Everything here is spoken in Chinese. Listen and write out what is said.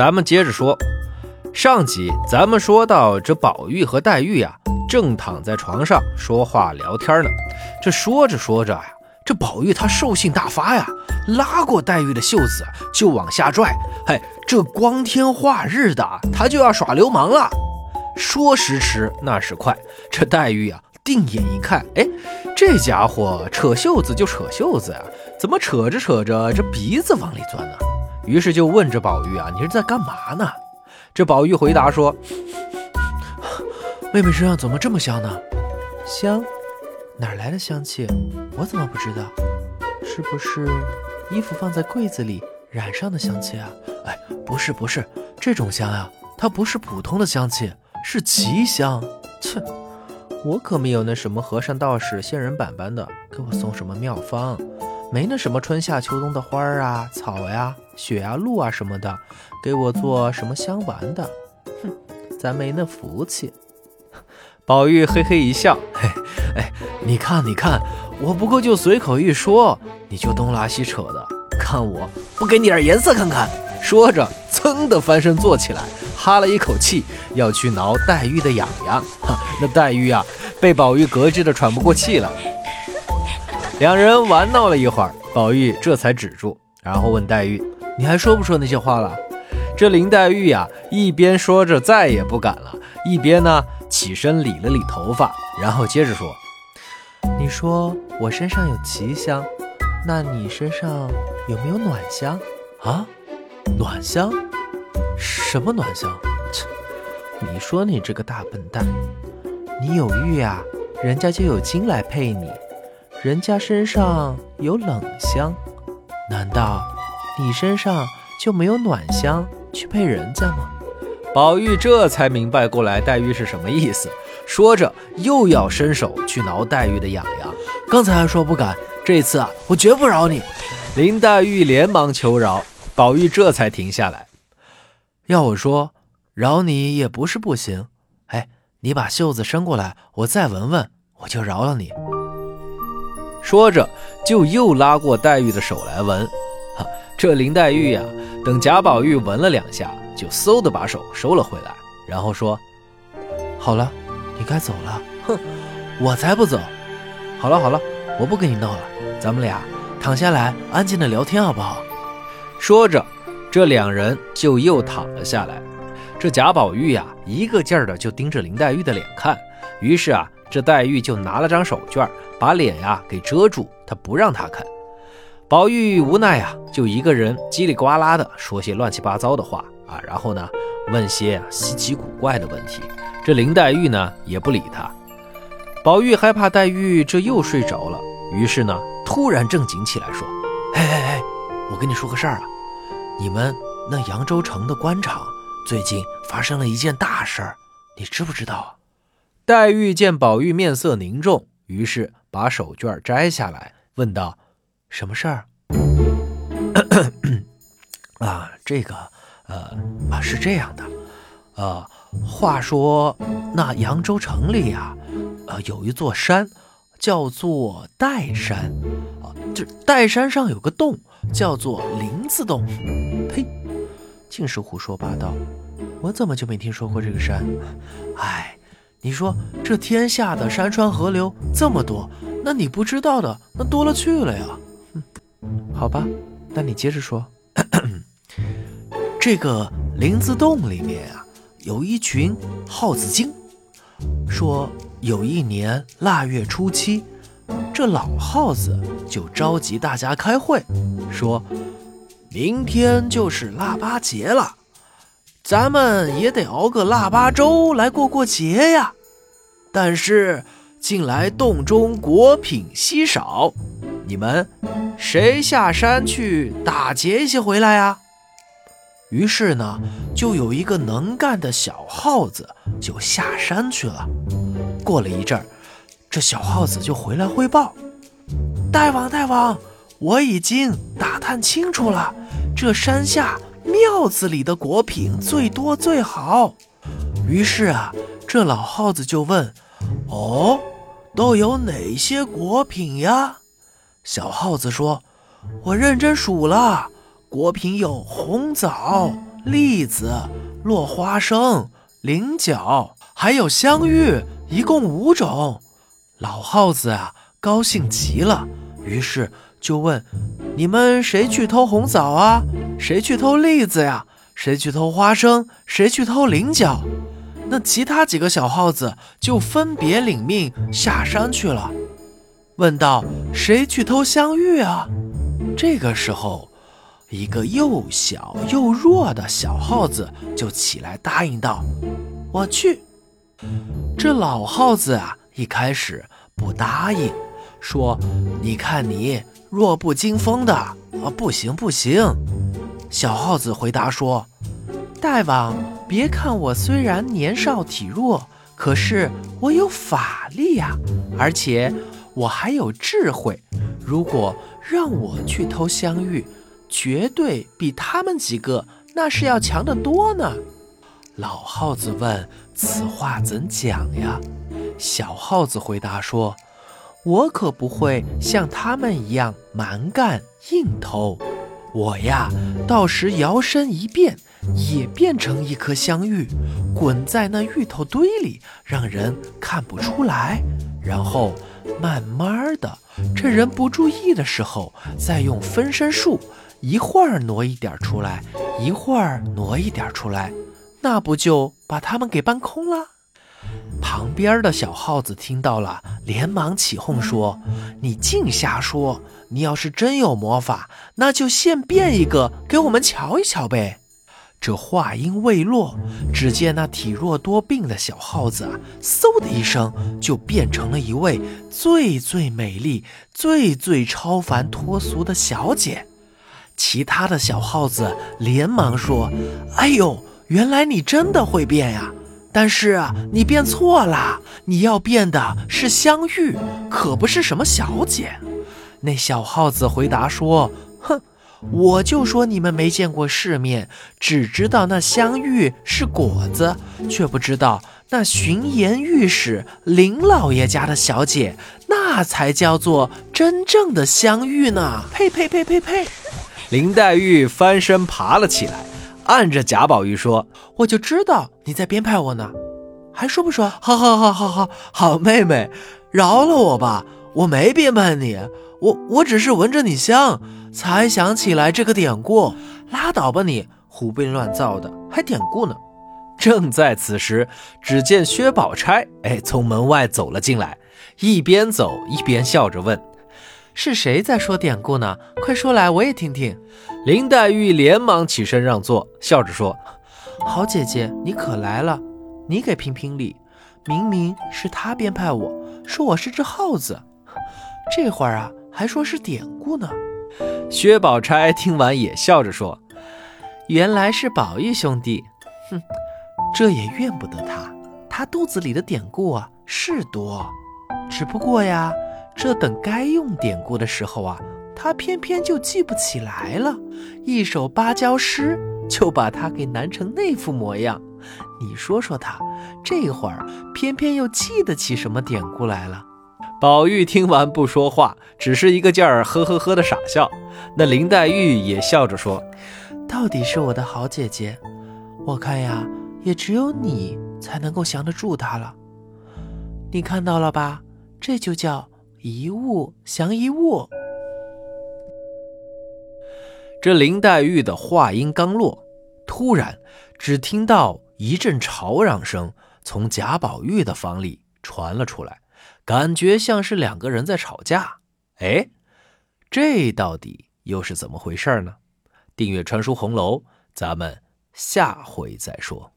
咱们接着说，上集咱们说到这宝玉和黛玉呀，正躺在床上说话聊天呢。这说着说着呀，这宝玉他兽性大发呀，拉过黛玉的袖子就往下拽。嘿，这光天化日的，他就要耍流氓了。说时迟，那时快，这黛玉啊，定眼一看，哎，这家伙扯袖子就扯袖子呀，怎么扯着扯着这鼻子往里钻呢？于是就问这宝玉啊，你是在干嘛呢？这宝玉回答说：“妹妹身上怎么这么香呢？香？哪来的香气？我怎么不知道？是不是衣服放在柜子里染上的香气啊？哎，不是不是，这种香啊，它不是普通的香气。”是奇香，切！我可没有那什么和尚道士、仙人板板的给我送什么妙方，没那什么春夏秋冬的花儿啊、草呀、雪啊、露啊什么的，给我做什么香丸的。哼，咱没那福气。宝玉嘿嘿一笑，嘿，哎，你看你看，我不过就随口一说，你就东拉西扯的，看我不给你点颜色看看？说着，噌的翻身坐起来。哈了一口气，要去挠黛玉的痒痒。哈，那黛玉啊，被宝玉隔着的喘不过气了。两人玩闹了一会儿，宝玉这才止住，然后问黛玉：“你还说不说那些话了？”这林黛玉呀，一边说着再也不敢了，一边呢起身理了理头发，然后接着说：“你说我身上有奇香，那你身上有没有暖香啊？暖香？”什么暖香？切！你说你这个大笨蛋，你有玉啊，人家就有金来配你；人家身上有冷香，难道你身上就没有暖香去配人家吗？宝玉这才明白过来，黛玉是什么意思。说着，又要伸手去挠黛玉的痒痒。刚才还说不敢，这次啊，我绝不饶你！林黛玉连忙求饶，宝玉这才停下来。要我说，饶你也不是不行。哎，你把袖子伸过来，我再闻闻，我就饶了你。说着，就又拉过黛玉的手来闻。哈，这林黛玉呀，等贾宝玉闻了两下，就嗖的把手收了回来，然后说：“好了，你该走了。”哼，我才不走。好了好了，我不跟你闹了，咱们俩躺下来安静的聊天好不好？说着。这两人就又躺了下来。这贾宝玉呀，一个劲儿的就盯着林黛玉的脸看。于是啊，这黛玉就拿了张手绢，把脸呀给遮住，他不让他看。宝玉无奈呀，就一个人叽里呱啦的说些乱七八糟的话啊，然后呢，问些稀奇古怪的问题。这林黛玉呢，也不理他。宝玉害怕黛玉这又睡着了，于是呢，突然正经起来说：“哎哎哎，我跟你说个事儿啊。”你们那扬州城的官场最近发生了一件大事儿，你知不知道？黛玉见宝玉面色凝重，于是把手绢摘下来，问道：“什么事儿？” 啊，这个，呃，啊，是这样的，呃，话说那扬州城里呀，呃，有一座山，叫做岱山，啊，这岱山上有个洞。叫做林子洞，呸，尽是胡说八道！我怎么就没听说过这个山？哎，你说这天下的山川河流这么多，那你不知道的那多了去了呀！哼，好吧，那你接着说。这个林子洞里面啊，有一群耗子精，说有一年腊月初七。这老耗子就召集大家开会，说：“明天就是腊八节了，咱们也得熬个腊八粥来过过节呀。但是近来洞中果品稀少，你们谁下山去打劫一些回来呀？”于是呢，就有一个能干的小耗子就下山去了。过了一阵儿。这小耗子就回来汇报：“大王，大王，我已经打探清楚了，这山下庙子里的果品最多最好。”于是啊，这老耗子就问：“哦，都有哪些果品呀？”小耗子说：“我认真数了，果品有红枣、栗子、落花生、菱角，还有香芋，一共五种。老耗子啊，高兴极了，于是就问：“你们谁去偷红枣啊？谁去偷栗子呀？谁去偷花生？谁去偷菱角？”那其他几个小耗子就分别领命下山去了。问道：“谁去偷香芋啊？”这个时候，一个又小又弱的小耗子就起来答应道：“我去。”这老耗子啊，一开始不答应，说：“你看你弱不禁风的啊，不行不行。”小耗子回答说：“大王，别看我虽然年少体弱，可是我有法力呀，而且我还有智慧。如果……”让我去偷香芋，绝对比他们几个那是要强得多呢。老耗子问：“此话怎讲呀？”小耗子回答说：“我可不会像他们一样蛮干硬偷。我呀，到时摇身一变，也变成一颗香芋，滚在那芋头堆里，让人看不出来。然后……”慢慢的，趁人不注意的时候，再用分身术，一会儿挪一点出来，一会儿挪一点出来，那不就把他们给搬空了？旁边的小耗子听到了，连忙起哄说：“你净瞎说！你要是真有魔法，那就现变一个给我们瞧一瞧呗。”这话音未落，只见那体弱多病的小耗子啊，嗖的一声就变成了一位最最美丽、最最超凡脱俗的小姐。其他的小耗子连忙说：“哎呦，原来你真的会变呀！但是，你变错了，你要变的是香玉，可不是什么小姐。”那小耗子回答说：“哼。”我就说你们没见过世面，只知道那香玉是果子，却不知道那巡盐御史林老爷家的小姐，那才叫做真正的香玉呢！呸呸呸呸呸！林黛玉翻身爬了起来，按着贾宝玉说：“我就知道你在编排我呢，还说不说？好好好好好好，妹妹，饶了我吧，我没编排你，我我只是闻着你香。”才想起来这个典故，拉倒吧你，胡编乱造的，还典故呢！正在此时，只见薛宝钗哎从门外走了进来，一边走一边笑着问：“是谁在说典故呢？快说来，我也听听。”林黛玉连忙起身让座，笑着说：“好姐姐，你可来了，你给评评理。明明是他编排我，说我是只耗子，这会儿啊还说是典故呢。”薛宝钗听完也笑着说：“原来是宝玉兄弟，哼，这也怨不得他。他肚子里的典故啊是多，只不过呀，这等该用典故的时候啊，他偏偏就记不起来了。一首芭蕉诗就把他给难成那副模样。你说说他，这会儿偏偏又记得起什么典故来了？”宝玉听完不说话，只是一个劲儿呵呵呵的傻笑。那林黛玉也笑着说：“到底是我的好姐姐，我看呀，也只有你才能够降得住她了。你看到了吧？这就叫一物降一物。”这林黛玉的话音刚落，突然只听到一阵吵嚷声从贾宝玉的房里传了出来。感觉像是两个人在吵架，哎，这到底又是怎么回事呢？订阅《传书红楼》，咱们下回再说。